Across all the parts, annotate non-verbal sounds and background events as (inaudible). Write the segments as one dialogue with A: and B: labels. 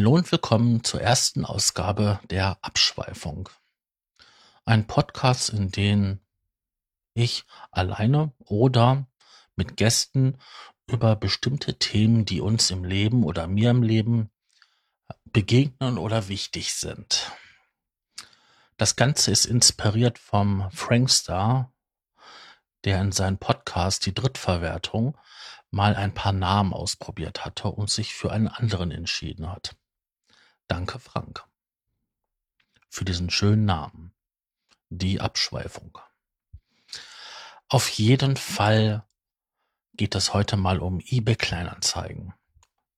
A: Hallo und willkommen zur ersten Ausgabe der Abschweifung. Ein Podcast, in dem ich alleine oder mit Gästen über bestimmte Themen, die uns im Leben oder mir im Leben begegnen oder wichtig sind. Das Ganze ist inspiriert vom Frankstar, der in seinem Podcast die Drittverwertung mal ein paar Namen ausprobiert hatte und sich für einen anderen entschieden hat. Danke, Frank, für diesen schönen Namen. Die Abschweifung. Auf jeden Fall geht es heute mal um eBay Kleinanzeigen.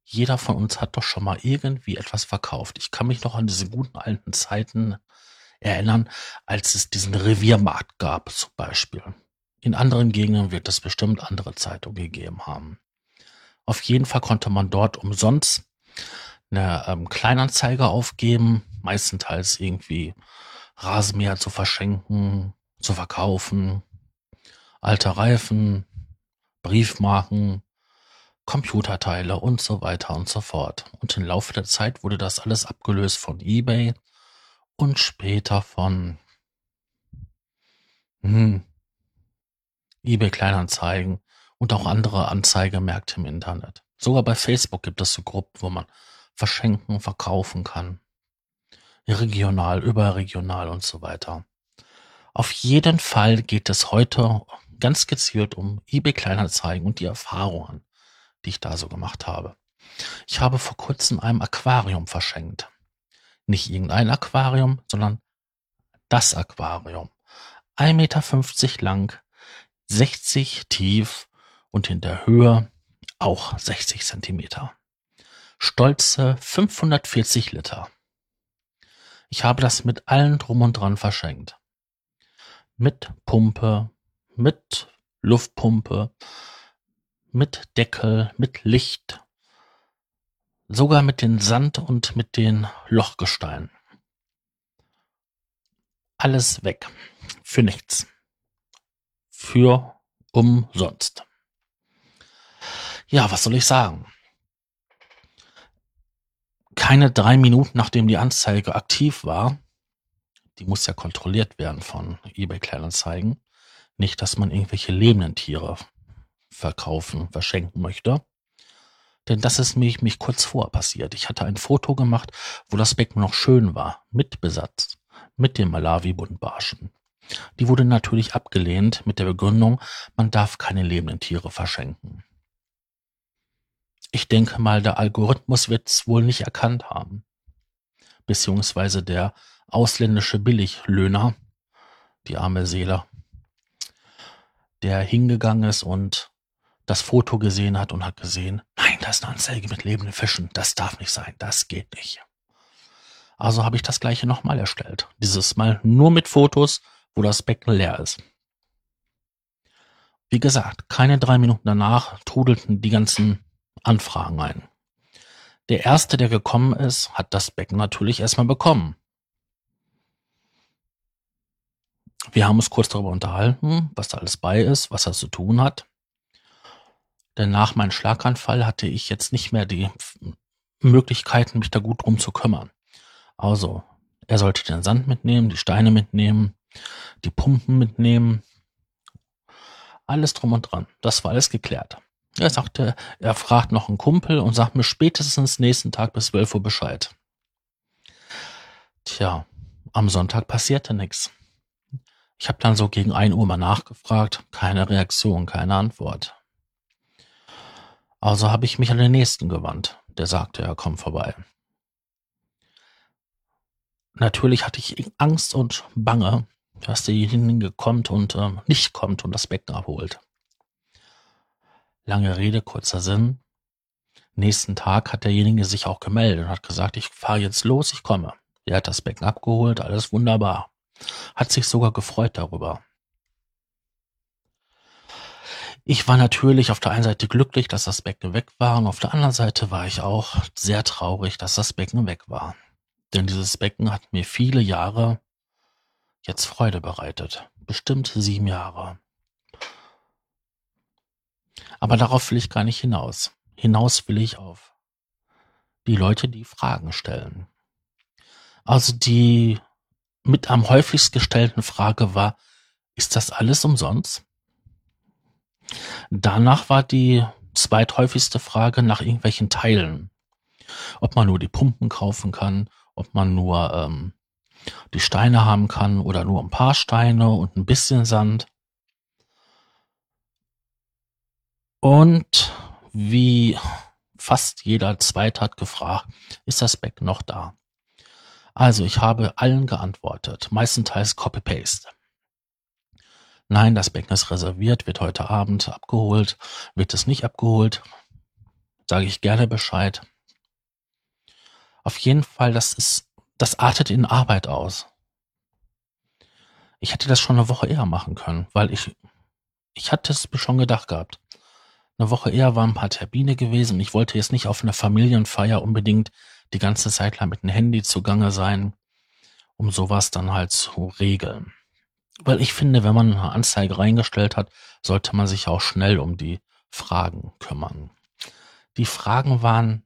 A: Jeder von uns hat doch schon mal irgendwie etwas verkauft. Ich kann mich noch an diese guten alten Zeiten erinnern, als es diesen Reviermarkt gab zum Beispiel. In anderen Gegenden wird es bestimmt andere Zeitungen gegeben haben. Auf jeden Fall konnte man dort umsonst eine ähm, Kleinanzeige aufgeben, meistenteils irgendwie Rasenmäher zu verschenken, zu verkaufen, alte Reifen, Briefmarken, Computerteile und so weiter und so fort. Und im Laufe der Zeit wurde das alles abgelöst von eBay und später von hm, eBay Kleinanzeigen und auch andere Anzeigemärkte im Internet. Sogar bei Facebook gibt es so Gruppen, wo man verschenken, verkaufen kann. Regional, überregional und so weiter. Auf jeden Fall geht es heute ganz gezielt um eBay Kleinanzeigen und die Erfahrungen, die ich da so gemacht habe. Ich habe vor kurzem ein Aquarium verschenkt. Nicht irgendein Aquarium, sondern das Aquarium. 1,50 Meter lang, 60 tief und in der Höhe auch 60 Zentimeter. Stolze 540 Liter. Ich habe das mit allen drum und dran verschenkt. Mit Pumpe, mit Luftpumpe, mit Deckel, mit Licht, sogar mit den Sand und mit den Lochgesteinen. Alles weg. Für nichts. Für umsonst. Ja, was soll ich sagen? Keine drei Minuten nachdem die Anzeige aktiv war, die muss ja kontrolliert werden von eBay Kleinanzeigen, nicht, dass man irgendwelche lebenden Tiere verkaufen, verschenken möchte. Denn das ist mich, mich kurz vor passiert. Ich hatte ein Foto gemacht, wo das Becken noch schön war, mit Besatz, mit dem Malawi-Buntbarschen. Die wurde natürlich abgelehnt mit der Begründung, man darf keine lebenden Tiere verschenken. Ich denke mal, der Algorithmus wird es wohl nicht erkannt haben. Beziehungsweise der ausländische Billiglöhner, die arme Seele, der hingegangen ist und das Foto gesehen hat und hat gesehen, nein, das ist eine Anzeige mit lebenden Fischen, das darf nicht sein, das geht nicht. Also habe ich das gleiche nochmal erstellt. Dieses Mal nur mit Fotos, wo das Becken leer ist. Wie gesagt, keine drei Minuten danach trudelten die ganzen Anfragen ein. Der erste, der gekommen ist, hat das Becken natürlich erstmal bekommen. Wir haben uns kurz darüber unterhalten, was da alles bei ist, was er zu tun hat. Denn nach meinem Schlaganfall hatte ich jetzt nicht mehr die Möglichkeiten, mich da gut drum zu kümmern. Also, er sollte den Sand mitnehmen, die Steine mitnehmen, die Pumpen mitnehmen. Alles drum und dran. Das war alles geklärt. Er sagte, er fragt noch einen Kumpel und sagt mir spätestens nächsten Tag bis 12 Uhr Bescheid. Tja, am Sonntag passierte nichts. Ich habe dann so gegen 1 Uhr mal nachgefragt, keine Reaktion, keine Antwort. Also habe ich mich an den nächsten gewandt. Der sagte, er kommt vorbei. Natürlich hatte ich Angst und Bange, dass derjenige kommt und äh, nicht kommt und das Becken abholt. Lange Rede, kurzer Sinn. Nächsten Tag hat derjenige sich auch gemeldet und hat gesagt, ich fahre jetzt los, ich komme. Er hat das Becken abgeholt, alles wunderbar. Hat sich sogar gefreut darüber. Ich war natürlich auf der einen Seite glücklich, dass das Becken weg war und auf der anderen Seite war ich auch sehr traurig, dass das Becken weg war. Denn dieses Becken hat mir viele Jahre jetzt Freude bereitet. Bestimmt sieben Jahre. Aber darauf will ich gar nicht hinaus. Hinaus will ich auf die Leute, die Fragen stellen. Also die mit am häufigst gestellten Frage war, ist das alles umsonst? Danach war die zweithäufigste Frage nach irgendwelchen Teilen. Ob man nur die Pumpen kaufen kann, ob man nur ähm, die Steine haben kann oder nur ein paar Steine und ein bisschen Sand. Und wie fast jeder Zweite hat gefragt, ist das Becken noch da? Also ich habe allen geantwortet, meistenteils Copy-Paste. Nein, das Becken ist reserviert, wird heute Abend abgeholt. Wird es nicht abgeholt, sage ich gerne Bescheid. Auf jeden Fall, das ist, das artet in Arbeit aus. Ich hätte das schon eine Woche eher machen können, weil ich, ich hatte es schon gedacht gehabt. Eine Woche eher waren ein paar Termine gewesen. Ich wollte jetzt nicht auf einer Familienfeier unbedingt die ganze Zeit lang mit dem Handy zugange sein, um sowas dann halt zu regeln. Weil ich finde, wenn man eine Anzeige reingestellt hat, sollte man sich auch schnell um die Fragen kümmern. Die Fragen waren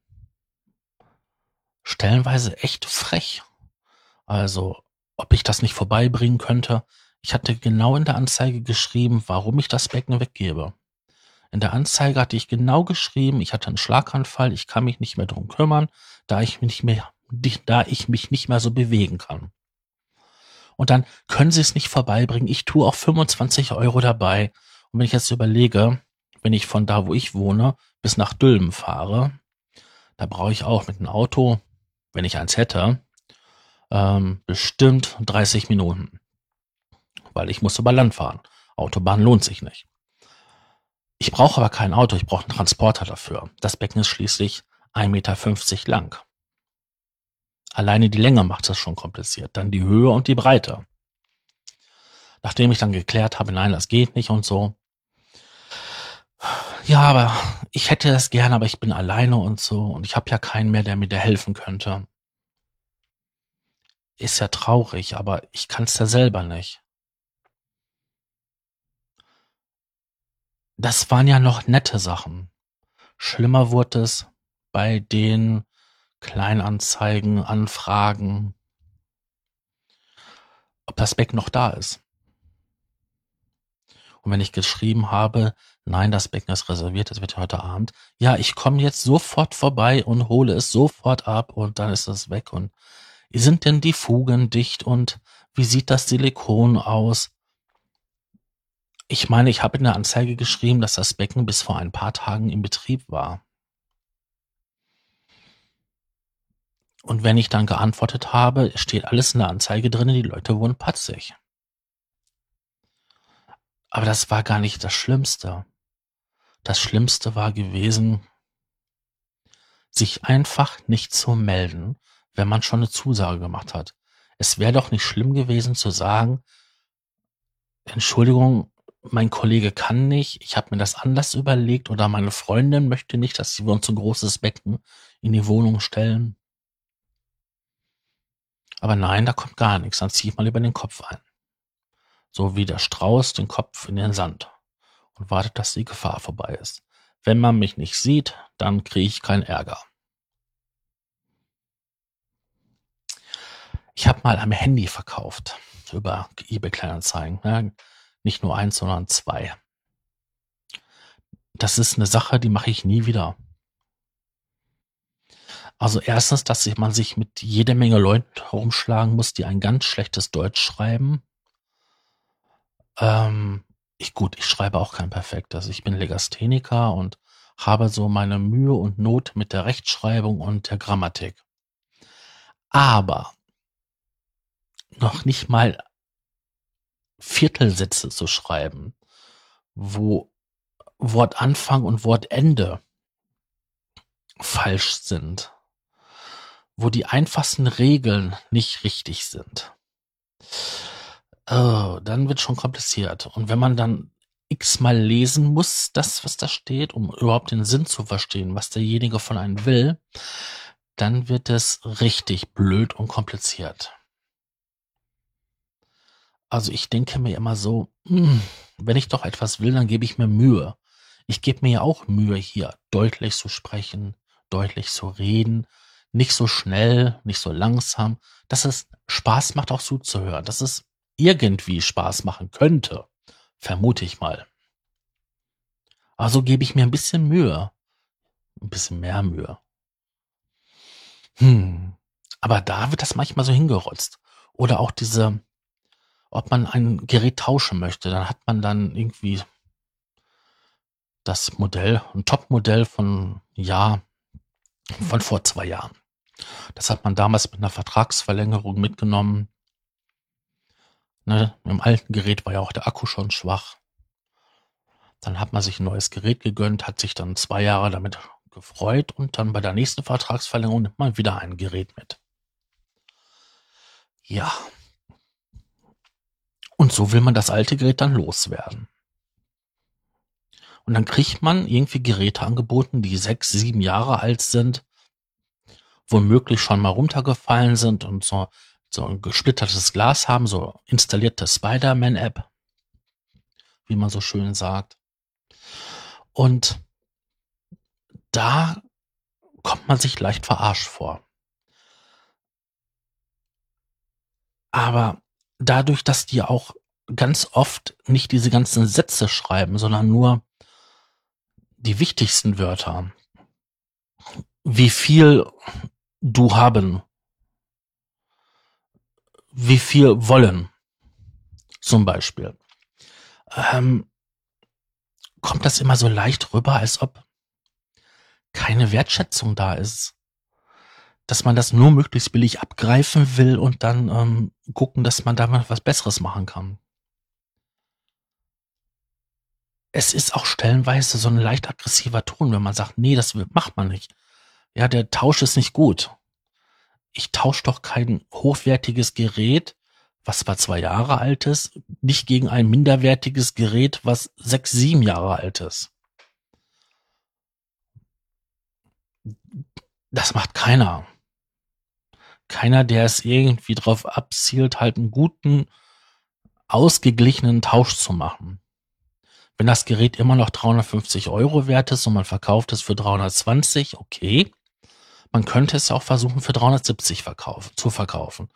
A: stellenweise echt frech. Also, ob ich das nicht vorbeibringen könnte. Ich hatte genau in der Anzeige geschrieben, warum ich das Becken weggebe. In der Anzeige hatte ich genau geschrieben, ich hatte einen Schlaganfall, ich kann mich nicht mehr drum kümmern, da ich mich nicht mehr, da ich mich nicht mehr so bewegen kann. Und dann können sie es nicht vorbeibringen. Ich tue auch 25 Euro dabei. Und wenn ich jetzt überlege, wenn ich von da, wo ich wohne, bis nach Dülmen fahre, da brauche ich auch mit einem Auto, wenn ich eins hätte, ähm, bestimmt 30 Minuten. Weil ich muss über Land fahren. Autobahn lohnt sich nicht. Ich brauche aber kein Auto, ich brauche einen Transporter dafür. Das Becken ist schließlich 1,50 Meter lang. Alleine die Länge macht das schon kompliziert. Dann die Höhe und die Breite. Nachdem ich dann geklärt habe, nein, das geht nicht und so. Ja, aber ich hätte das gerne, aber ich bin alleine und so und ich habe ja keinen mehr, der mir da helfen könnte. Ist ja traurig, aber ich kann es ja selber nicht. Das waren ja noch nette Sachen. Schlimmer wurde es bei den Kleinanzeigen, Anfragen, ob das Becken noch da ist. Und wenn ich geschrieben habe, nein, das Becken ist reserviert, das wird heute Abend, ja, ich komme jetzt sofort vorbei und hole es sofort ab und dann ist es weg. Und sind denn die Fugen dicht und wie sieht das Silikon aus? Ich meine, ich habe in der Anzeige geschrieben, dass das Becken bis vor ein paar Tagen in Betrieb war. Und wenn ich dann geantwortet habe, steht alles in der Anzeige drin, die Leute wurden patzig. Aber das war gar nicht das Schlimmste. Das Schlimmste war gewesen, sich einfach nicht zu melden, wenn man schon eine Zusage gemacht hat. Es wäre doch nicht schlimm gewesen zu sagen, Entschuldigung, mein Kollege kann nicht, ich habe mir das anders überlegt oder meine Freundin möchte nicht, dass wir uns ein großes Becken in die Wohnung stellen. Aber nein, da kommt gar nichts. Dann ziehe ich mal lieber den Kopf ein. So wie der Strauß den Kopf in den Sand und wartet, dass die Gefahr vorbei ist. Wenn man mich nicht sieht, dann kriege ich keinen Ärger. Ich habe mal am Handy verkauft über eBay Kleinanzeigen. Nicht nur eins, sondern zwei. Das ist eine Sache, die mache ich nie wieder. Also erstens, dass man sich mit jede Menge Leuten herumschlagen muss, die ein ganz schlechtes Deutsch schreiben. Ähm, ich gut, ich schreibe auch kein perfektes. Ich bin Legastheniker und habe so meine Mühe und Not mit der Rechtschreibung und der Grammatik. Aber noch nicht mal Viertelsätze zu schreiben, wo Wortanfang und Wortende falsch sind wo die einfachsten Regeln nicht richtig sind. Oh, dann wird schon kompliziert. Und wenn man dann x-mal lesen muss, das, was da steht, um überhaupt den Sinn zu verstehen, was derjenige von einem will, dann wird es richtig blöd und kompliziert. Also ich denke mir immer so, hm, wenn ich doch etwas will, dann gebe ich mir Mühe. Ich gebe mir ja auch Mühe, hier deutlich zu sprechen, deutlich zu reden, nicht so schnell, nicht so langsam, dass es Spaß macht, auch zuzuhören, dass es irgendwie Spaß machen könnte, vermute ich mal. Also gebe ich mir ein bisschen Mühe, ein bisschen mehr Mühe. Hm. Aber da wird das manchmal so hingerotzt. Oder auch diese, ob man ein Gerät tauschen möchte, dann hat man dann irgendwie das Modell, ein Top-Modell von ja, von vor zwei Jahren. Das hat man damals mit einer Vertragsverlängerung mitgenommen. Ne, Im alten Gerät war ja auch der Akku schon schwach. Dann hat man sich ein neues Gerät gegönnt, hat sich dann zwei Jahre damit gefreut und dann bei der nächsten Vertragsverlängerung nimmt man wieder ein Gerät mit. Ja. Und so will man das alte Gerät dann loswerden. Und dann kriegt man irgendwie Geräte angeboten, die sechs, sieben Jahre alt sind, womöglich schon mal runtergefallen sind und so, so ein gesplittertes Glas haben, so installierte Spider-Man-App, wie man so schön sagt. Und da kommt man sich leicht verarscht vor. Aber dadurch, dass die auch ganz oft nicht diese ganzen Sätze schreiben, sondern nur die wichtigsten Wörter. Wie viel du haben. Wie viel wollen. Zum Beispiel. Ähm, kommt das immer so leicht rüber, als ob keine Wertschätzung da ist. Dass man das nur möglichst billig abgreifen will und dann ähm, gucken, dass man da mal was Besseres machen kann. es ist auch stellenweise so ein leicht aggressiver Ton, wenn man sagt, nee, das macht man nicht. Ja, der Tausch ist nicht gut. Ich tausche doch kein hochwertiges Gerät, was zwar zwei Jahre alt ist, nicht gegen ein minderwertiges Gerät, was sechs, sieben Jahre alt ist. Das macht keiner. Keiner, der es irgendwie drauf abzielt, halt einen guten, ausgeglichenen Tausch zu machen. Wenn das Gerät immer noch 350 Euro wert ist und man verkauft es für 320, okay. Man könnte es auch versuchen für 370 verkaufen, zu verkaufen.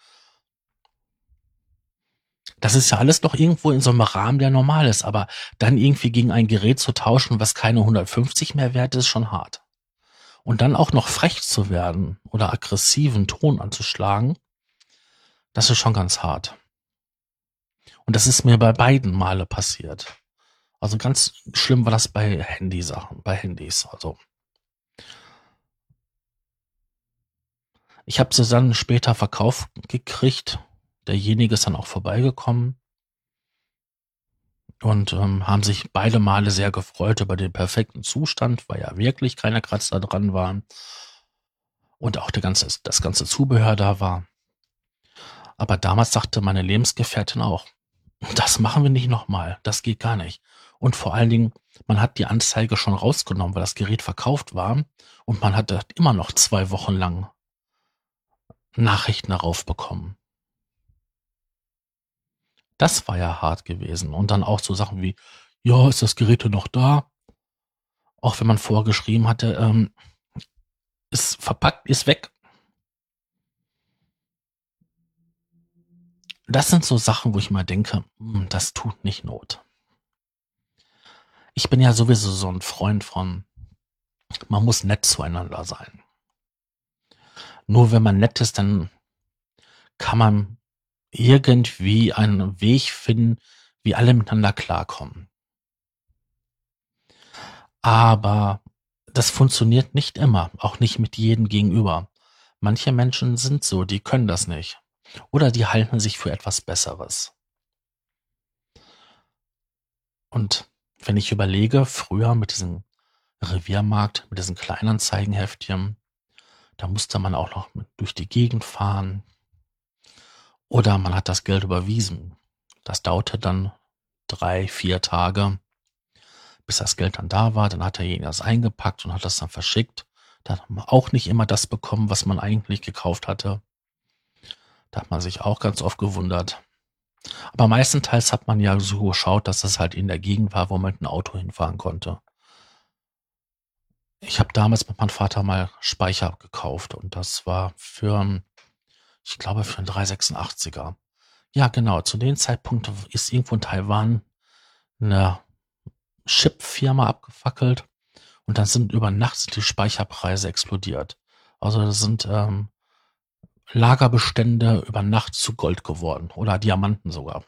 A: Das ist ja alles noch irgendwo in so einem Rahmen, der normal ist, aber dann irgendwie gegen ein Gerät zu tauschen, was keine 150 mehr wert ist, schon hart. Und dann auch noch frech zu werden oder aggressiven Ton anzuschlagen, das ist schon ganz hart. Und das ist mir bei beiden Male passiert. Also ganz schlimm war das bei Handysachen, bei Handys. Also ich habe sie dann später verkauft gekriegt. Derjenige ist dann auch vorbeigekommen und ähm, haben sich beide Male sehr gefreut über den perfekten Zustand, weil ja wirklich keine Kratzer dran waren und auch der ganze, das ganze Zubehör da war. Aber damals sagte meine Lebensgefährtin auch, das machen wir nicht nochmal, das geht gar nicht. Und vor allen Dingen, man hat die Anzeige schon rausgenommen, weil das Gerät verkauft war und man hatte immer noch zwei Wochen lang Nachrichten darauf bekommen. Das war ja hart gewesen. Und dann auch so Sachen wie, ja, ist das Gerät noch da? Auch wenn man vorgeschrieben hatte, ähm, ist verpackt, ist weg. Das sind so Sachen, wo ich mal denke, hm, das tut nicht Not ich bin ja sowieso so ein Freund von, man muss nett zueinander sein. Nur wenn man nett ist, dann kann man irgendwie einen Weg finden, wie alle miteinander klarkommen. Aber das funktioniert nicht immer, auch nicht mit jedem gegenüber. Manche Menschen sind so, die können das nicht. Oder die halten sich für etwas Besseres. Und wenn ich überlege, früher mit diesem Reviermarkt, mit diesen Kleinanzeigenheftchen, da musste man auch noch durch die Gegend fahren. Oder man hat das Geld überwiesen. Das dauerte dann drei, vier Tage, bis das Geld dann da war. Dann hat derjenige das eingepackt und hat das dann verschickt. Da hat man auch nicht immer das bekommen, was man eigentlich gekauft hatte. Da hat man sich auch ganz oft gewundert. Aber meistenteils hat man ja so geschaut, dass das halt in der Gegend war, wo man mit 'n Auto hinfahren konnte. ich habe damals mit meinem Vater mal Speicher gekauft und das war für, ich glaube, für einen 386er. Ja, genau. Zu dem Zeitpunkt ist irgendwo in Taiwan eine Chip-Firma abgefackelt und dann sind über Nacht die Speicherpreise explodiert. Also das sind ähm, Lagerbestände über Nacht zu Gold geworden oder Diamanten sogar.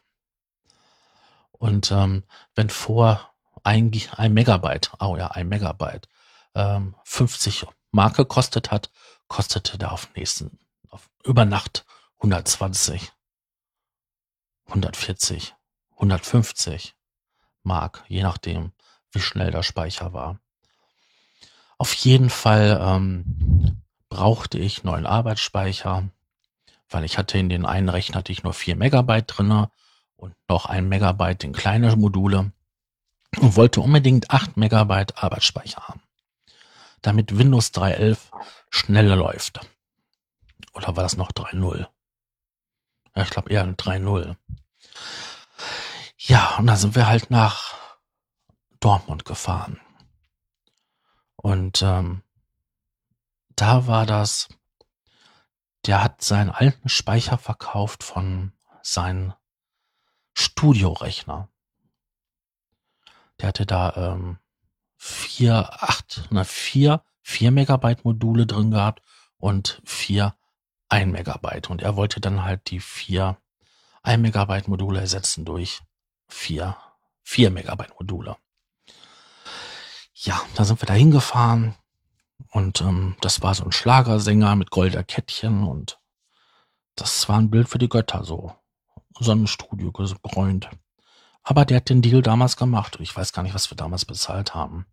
A: Und ähm, wenn vor ein, ein Megabyte, oh ja, ein Megabyte, ähm, 50 Mark gekostet hat, kostete der auf nächsten, auf über Nacht 120, 140, 150 Mark, je nachdem, wie schnell der Speicher war. Auf jeden Fall ähm, brauchte ich neuen Arbeitsspeicher, weil ich hatte in den einen Rechner hatte ich nur 4 Megabyte drinne und noch ein Megabyte in kleine Module und wollte unbedingt 8 Megabyte Arbeitsspeicher haben, damit Windows 3.11 schneller läuft. Oder war das noch 3.0? Ja, ich glaube eher 3.0. Ja, und da sind wir halt nach Dortmund gefahren. Und ähm, da war das, der hat seinen alten Speicher verkauft von seinen Studiorechner. Der hatte da ähm, vier, acht, na vier, vier Megabyte Module drin gehabt und vier ein Megabyte. Und er wollte dann halt die vier ein Megabyte Module ersetzen durch vier, vier Megabyte Module. Ja, da sind wir da hingefahren und ähm, das war so ein Schlagersänger mit golder Kettchen und das war ein Bild für die Götter so. Sonnenstudio gebräunt. Aber der hat den Deal damals gemacht. Ich weiß gar nicht, was wir damals bezahlt haben.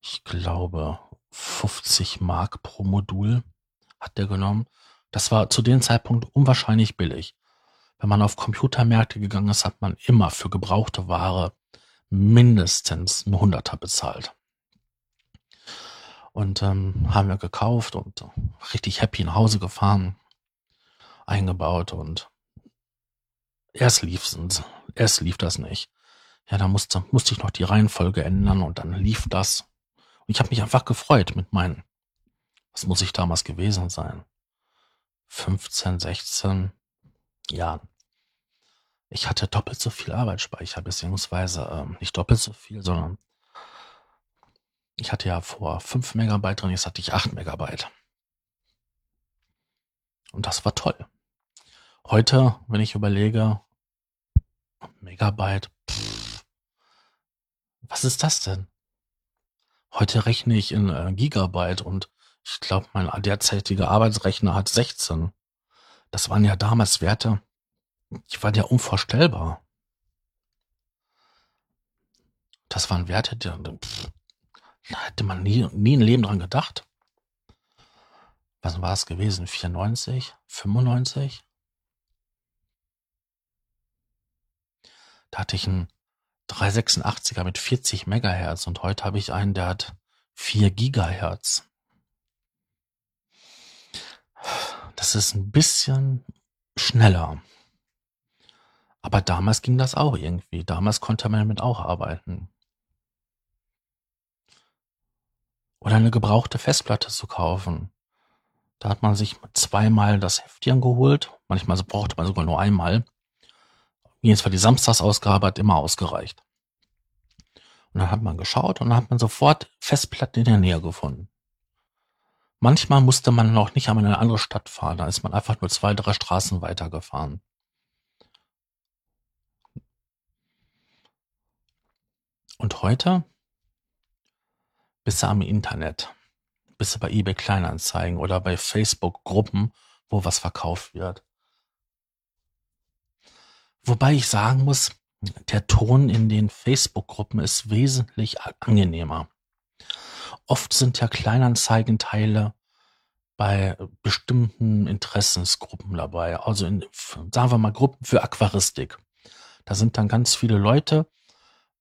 A: Ich glaube 50 Mark pro Modul hat der genommen. Das war zu dem Zeitpunkt unwahrscheinlich billig. Wenn man auf Computermärkte gegangen ist, hat man immer für gebrauchte Ware mindestens ein Hunderter bezahlt. Und ähm, haben wir gekauft und richtig happy nach Hause gefahren, eingebaut und erst lief erst lief das nicht. Ja, da musste, musste ich noch die Reihenfolge ändern und dann lief das. Und ich habe mich einfach gefreut mit meinen, was muss ich damals gewesen sein? 15, 16 Jahren. Ich hatte doppelt so viel Arbeitsspeicher, beziehungsweise ähm, nicht doppelt so viel, sondern ich hatte ja vor 5 Megabyte drin, jetzt hatte ich 8 Megabyte. Und das war toll. Heute, wenn ich überlege, Megabyte, pff, was ist das denn? Heute rechne ich in äh, Gigabyte und ich glaube, mein derzeitiger Arbeitsrechner hat 16. Das waren ja damals Werte, die waren ja unvorstellbar. Das waren Werte, die, pff, da hätte man nie, nie ein Leben dran gedacht. Was war es gewesen? 94? 95? Da hatte ich einen 386er mit 40 Megahertz und heute habe ich einen, der hat 4 Gigahertz. Das ist ein bisschen schneller. Aber damals ging das auch irgendwie. Damals konnte man damit auch arbeiten. Oder eine gebrauchte Festplatte zu kaufen. Da hat man sich zweimal das Heftchen geholt. Manchmal brauchte man sogar nur einmal. Jedenfalls die Samstagsausgabe hat immer ausgereicht. Und dann hat man geschaut und dann hat man sofort Festplatten in der Nähe gefunden. Manchmal musste man noch nicht einmal in eine andere Stadt fahren, da ist man einfach nur zwei, drei Straßen weitergefahren. Und heute bist du am Internet, bist du bei eBay Kleinanzeigen oder bei Facebook Gruppen, wo was verkauft wird. Wobei ich sagen muss, der Ton in den Facebook-Gruppen ist wesentlich angenehmer. Oft sind ja Kleinanzeigenteile bei bestimmten Interessensgruppen dabei. Also in, sagen wir mal, Gruppen für Aquaristik. Da sind dann ganz viele Leute,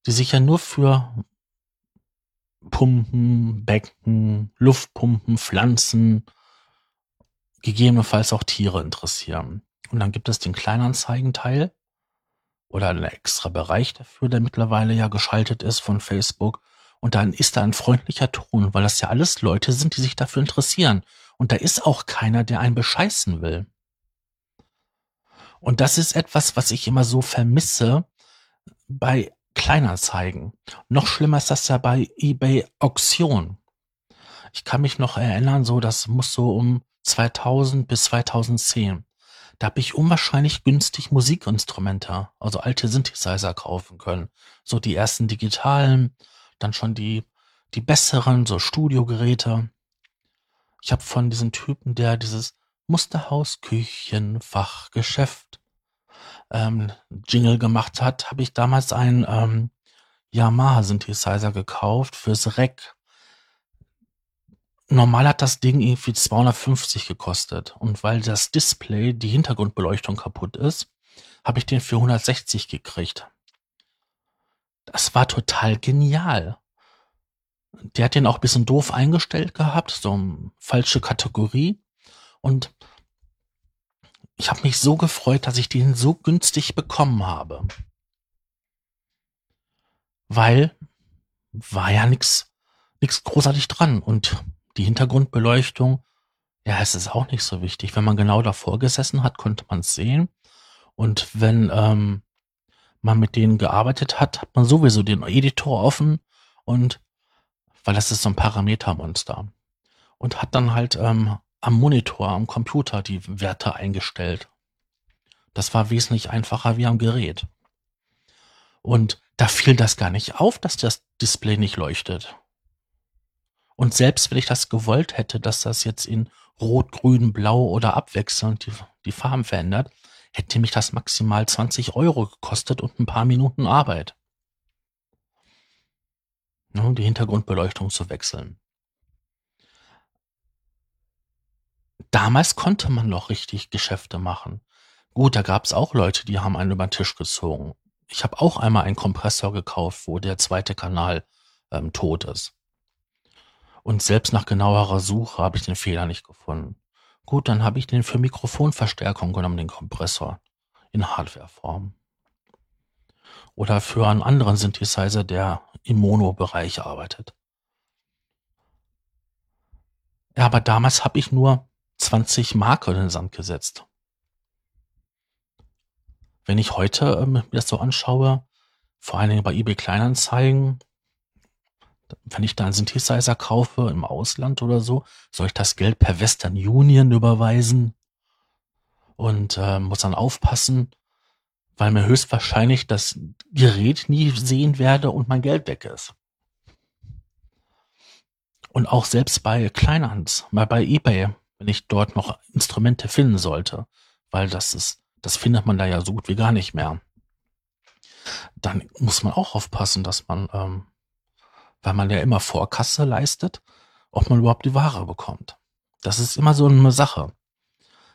A: die sich ja nur für Pumpen, Becken, Luftpumpen, Pflanzen, gegebenenfalls auch Tiere interessieren. Und dann gibt es den Kleinanzeigenteil oder einen extra Bereich dafür, der mittlerweile ja geschaltet ist von Facebook. Und dann ist da ein freundlicher Ton, weil das ja alles Leute sind, die sich dafür interessieren. Und da ist auch keiner, der einen bescheißen will. Und das ist etwas, was ich immer so vermisse bei Kleinanzeigen. Noch schlimmer ist das ja bei eBay Auktion. Ich kann mich noch erinnern, so das muss so um 2000 bis 2010. Da habe ich unwahrscheinlich günstig Musikinstrumente, also alte Synthesizer kaufen können. So die ersten digitalen, dann schon die die besseren, so Studiogeräte. Ich habe von diesem Typen, der dieses Musterhaus Küchenfachgeschäft ähm, Jingle gemacht hat, habe ich damals einen ähm, Yamaha Synthesizer gekauft fürs Rack. Normal hat das Ding irgendwie 250 gekostet und weil das Display, die Hintergrundbeleuchtung kaputt ist, habe ich den für 160 gekriegt. Das war total genial. Der hat den auch bisschen doof eingestellt gehabt, so eine falsche Kategorie. Und ich habe mich so gefreut, dass ich den so günstig bekommen habe. Weil war ja nix, nix großartig dran. Und die Hintergrundbeleuchtung, ja, es ist auch nicht so wichtig. Wenn man genau davor gesessen hat, konnte man es sehen. Und wenn ähm, man mit denen gearbeitet hat, hat man sowieso den Editor offen und weil das ist so ein Parametermonster. Und hat dann halt ähm, am Monitor, am Computer die Werte eingestellt. Das war wesentlich einfacher wie am Gerät. Und da fiel das gar nicht auf, dass das Display nicht leuchtet. Und selbst wenn ich das gewollt hätte, dass das jetzt in Rot, Grün, Blau oder abwechselnd die, die Farben verändert, hätte mich das maximal 20 Euro gekostet und ein paar Minuten Arbeit. Um die Hintergrundbeleuchtung zu wechseln. damals konnte man noch richtig Geschäfte machen. Gut, da gab es auch Leute, die haben einen über den Tisch gezogen. Ich habe auch einmal einen Kompressor gekauft, wo der zweite Kanal ähm, tot ist. Und selbst nach genauerer Suche habe ich den Fehler nicht gefunden. Gut, dann habe ich den für Mikrofonverstärkung genommen, den Kompressor. In Hardwareform. Oder für einen anderen Synthesizer, der im Mono-Bereich arbeitet. Ja, aber damals habe ich nur 20 Mark in den Sand gesetzt. Wenn ich heute ähm, mir das so anschaue, vor allen Dingen bei eBay Kleinanzeigen, wenn ich da einen Synthesizer kaufe im Ausland oder so, soll ich das Geld per Western Union überweisen und äh, muss dann aufpassen, weil mir höchstwahrscheinlich das Gerät nie sehen werde und mein Geld weg ist. Und auch selbst bei Kleinhand, mal bei eBay, wenn ich dort noch Instrumente finden sollte, weil das ist, das findet man da ja so gut wie gar nicht mehr. Dann muss man auch aufpassen, dass man, ähm, weil man ja immer Vorkasse leistet, ob man überhaupt die Ware bekommt. Das ist immer so eine Sache.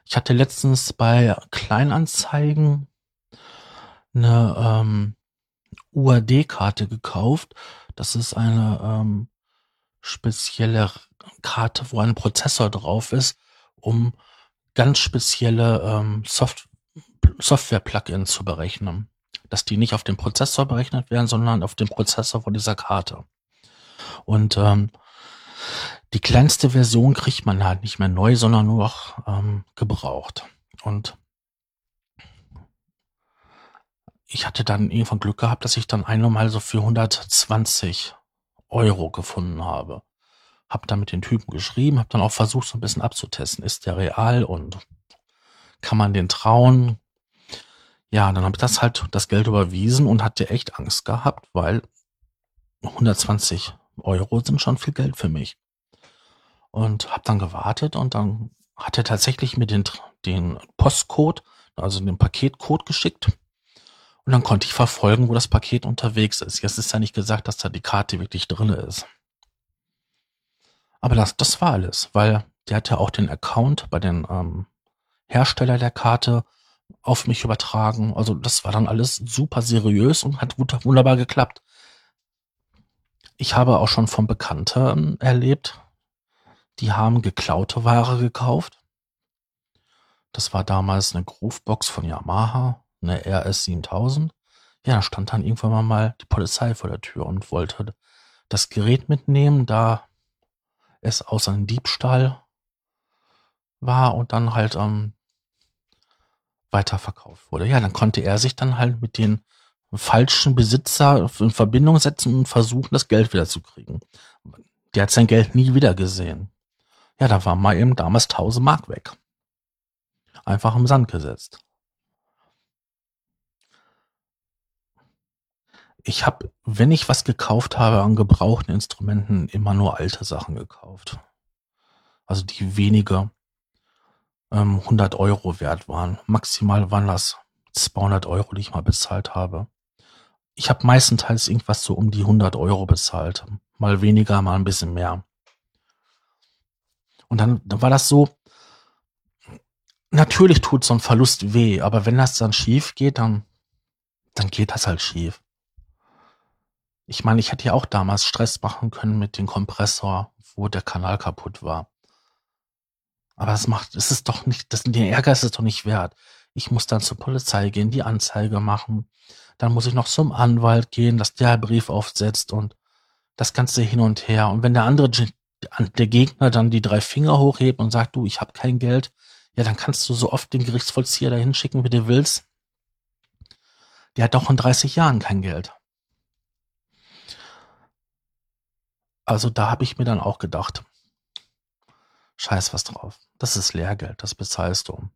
A: Ich hatte letztens bei Kleinanzeigen eine ähm, UAD-Karte gekauft. Das ist eine ähm, spezielle Karte, wo ein Prozessor drauf ist, um ganz spezielle ähm, Soft Software-Plugins zu berechnen. Dass die nicht auf dem Prozessor berechnet werden, sondern auf dem Prozessor von dieser Karte. Und ähm, die kleinste Version kriegt man halt nicht mehr neu, sondern nur noch ähm, gebraucht. Und ich hatte dann irgendwann Glück gehabt, dass ich dann einmal so für 120 Euro gefunden habe. Hab dann mit den Typen geschrieben, hab dann auch versucht, so ein bisschen abzutesten. Ist der real und kann man den trauen? Ja, dann habe ich das halt das Geld überwiesen und hatte echt Angst gehabt, weil 120 Euro sind schon viel Geld für mich. Und habe dann gewartet und dann hat er tatsächlich mir den, den Postcode, also den Paketcode geschickt. Und dann konnte ich verfolgen, wo das Paket unterwegs ist. Jetzt ist ja nicht gesagt, dass da die Karte wirklich drinne ist. Aber das, das war alles, weil der hat ja auch den Account bei den ähm, Hersteller der Karte auf mich übertragen. Also das war dann alles super seriös und hat wunderbar geklappt. Ich habe auch schon von Bekannten erlebt, die haben geklaute Ware gekauft. Das war damals eine Groovebox von Yamaha, eine RS 7000. Ja, da stand dann irgendwann mal die Polizei vor der Tür und wollte das Gerät mitnehmen, da es aus einem Diebstahl war und dann halt ähm, weiterverkauft wurde. Ja, dann konnte er sich dann halt mit den falschen Besitzer in Verbindung setzen und versuchen, das Geld wieder zu kriegen. Der hat sein Geld nie wieder gesehen. Ja, da war mal eben damals 1000 Mark weg. Einfach im Sand gesetzt. Ich habe, wenn ich was gekauft habe an gebrauchten Instrumenten, immer nur alte Sachen gekauft. Also die weniger ähm, 100 Euro wert waren. Maximal waren das 200 Euro, die ich mal bezahlt habe. Ich habe meistenteils irgendwas so um die 100 Euro bezahlt. Mal weniger, mal ein bisschen mehr. Und dann, dann war das so, natürlich tut so ein Verlust weh, aber wenn das dann schief geht, dann, dann geht das halt schief. Ich meine, ich hätte ja auch damals Stress machen können mit dem Kompressor, wo der Kanal kaputt war. Aber das macht, es ist doch nicht, das, den Ärger ist es doch nicht wert. Ich muss dann zur Polizei gehen, die Anzeige machen. Dann muss ich noch zum Anwalt gehen, dass der Brief aufsetzt und das Ganze hin und her. Und wenn der andere, der Gegner dann die drei Finger hochhebt und sagt, du, ich habe kein Geld, ja, dann kannst du so oft den Gerichtsvollzieher dahin schicken, wie du willst. Der hat doch in 30 Jahren kein Geld. Also da habe ich mir dann auch gedacht, scheiß was drauf. Das ist Lehrgeld, das bezahlst du.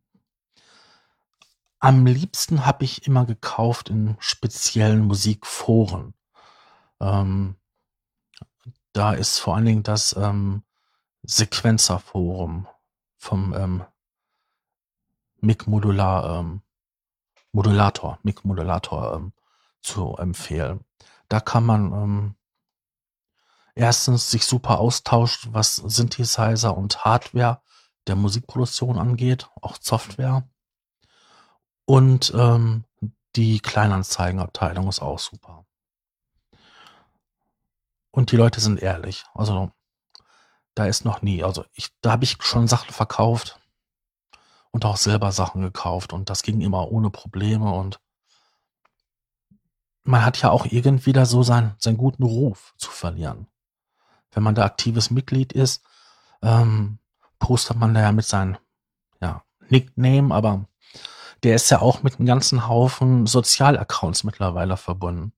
A: Am liebsten habe ich immer gekauft in speziellen Musikforen. Ähm, da ist vor allen Dingen das ähm, Sequenzerforum vom ähm, Mic Modular ähm, Modulator, Mic Modulator ähm, zu empfehlen. Da kann man ähm, erstens sich super austauscht, was Synthesizer und Hardware der Musikproduktion angeht, auch Software. Und ähm, die Kleinanzeigenabteilung ist auch super. Und die Leute sind ehrlich. Also da ist noch nie, also ich, da habe ich schon Sachen verkauft und auch selber Sachen gekauft und das ging immer ohne Probleme und man hat ja auch irgendwie da so sein, seinen guten Ruf zu verlieren wenn man da aktives Mitglied ist, ähm, postet man da ja mit seinem ja, Nickname, aber der ist ja auch mit einem ganzen Haufen Sozialaccounts mittlerweile verbunden.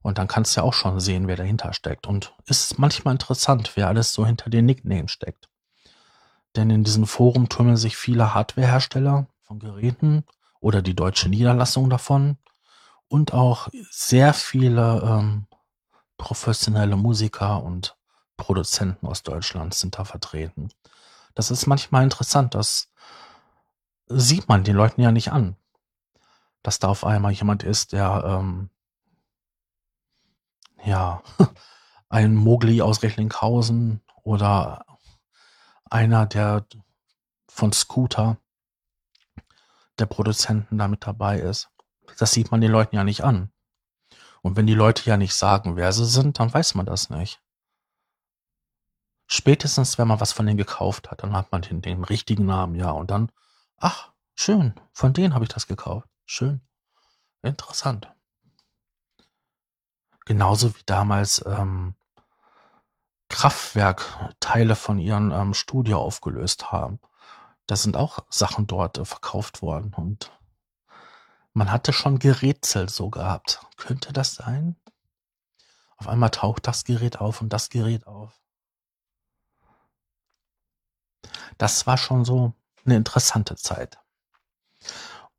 A: Und dann kannst du ja auch schon sehen, wer dahinter steckt. Und ist manchmal interessant, wer alles so hinter den Nicknames steckt. Denn in diesem Forum tummeln sich viele Hardwarehersteller von Geräten oder die deutsche Niederlassung davon und auch sehr viele ähm, professionelle Musiker und Produzenten aus Deutschland sind da vertreten. Das ist manchmal interessant, das sieht man den Leuten ja nicht an, dass da auf einmal jemand ist, der ähm, ja (laughs) ein Mogli aus Recklinghausen oder einer der von Scooter der Produzenten da mit dabei ist. Das sieht man den Leuten ja nicht an. Und wenn die Leute ja nicht sagen, wer sie sind, dann weiß man das nicht. Spätestens, wenn man was von denen gekauft hat, dann hat man den, den richtigen Namen, ja. Und dann, ach, schön, von denen habe ich das gekauft. Schön. Interessant. Genauso wie damals ähm, Kraftwerk Teile von ihrem ähm, Studio aufgelöst haben. Da sind auch Sachen dort äh, verkauft worden und man hatte schon gerätselt so gehabt. Könnte das sein? Auf einmal taucht das Gerät auf und das Gerät auf. Das war schon so eine interessante Zeit.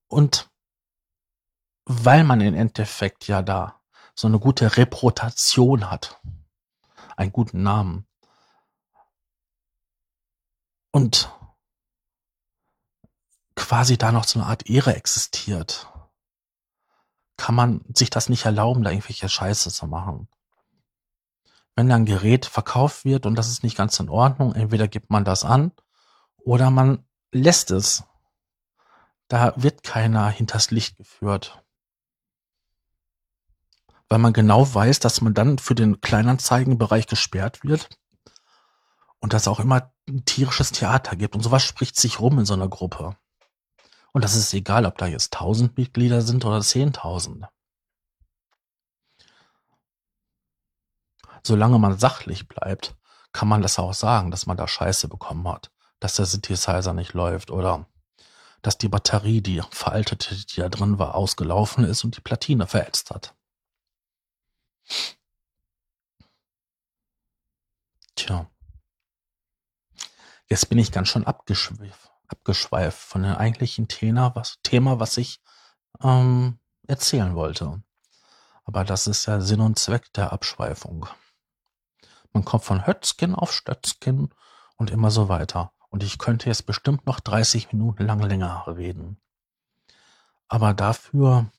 A: Und weil man im Endeffekt ja da so eine gute Reputation hat, einen guten Namen und quasi da noch so eine Art Ehre existiert, kann man sich das nicht erlauben, da irgendwelche Scheiße zu machen. Wenn dann ein Gerät verkauft wird und das ist nicht ganz in Ordnung, entweder gibt man das an oder man lässt es. Da wird keiner hinters Licht geführt. Weil man genau weiß, dass man dann für den Kleinanzeigenbereich gesperrt wird und dass auch immer ein tierisches Theater gibt und sowas spricht sich rum in so einer Gruppe. Und das ist egal, ob da jetzt 1000 Mitglieder sind oder 10.000. solange man sachlich bleibt, kann man das auch sagen, dass man da Scheiße bekommen hat, dass der Synthesizer nicht läuft oder dass die Batterie, die veraltete, die da drin war, ausgelaufen ist und die Platine verätzt hat. Tja. Jetzt bin ich ganz schön abgeschweift, abgeschweift von dem eigentlichen Thema, was, Thema, was ich ähm, erzählen wollte. Aber das ist ja Sinn und Zweck der Abschweifung. Man kommt von Hötzkin auf Stötzkin und immer so weiter. Und ich könnte jetzt bestimmt noch 30 Minuten lang länger reden. Aber dafür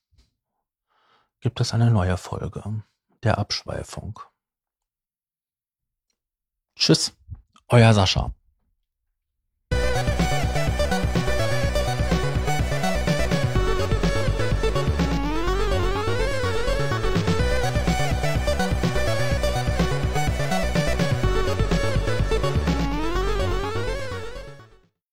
A: gibt es eine neue Folge der Abschweifung. Tschüss, euer Sascha.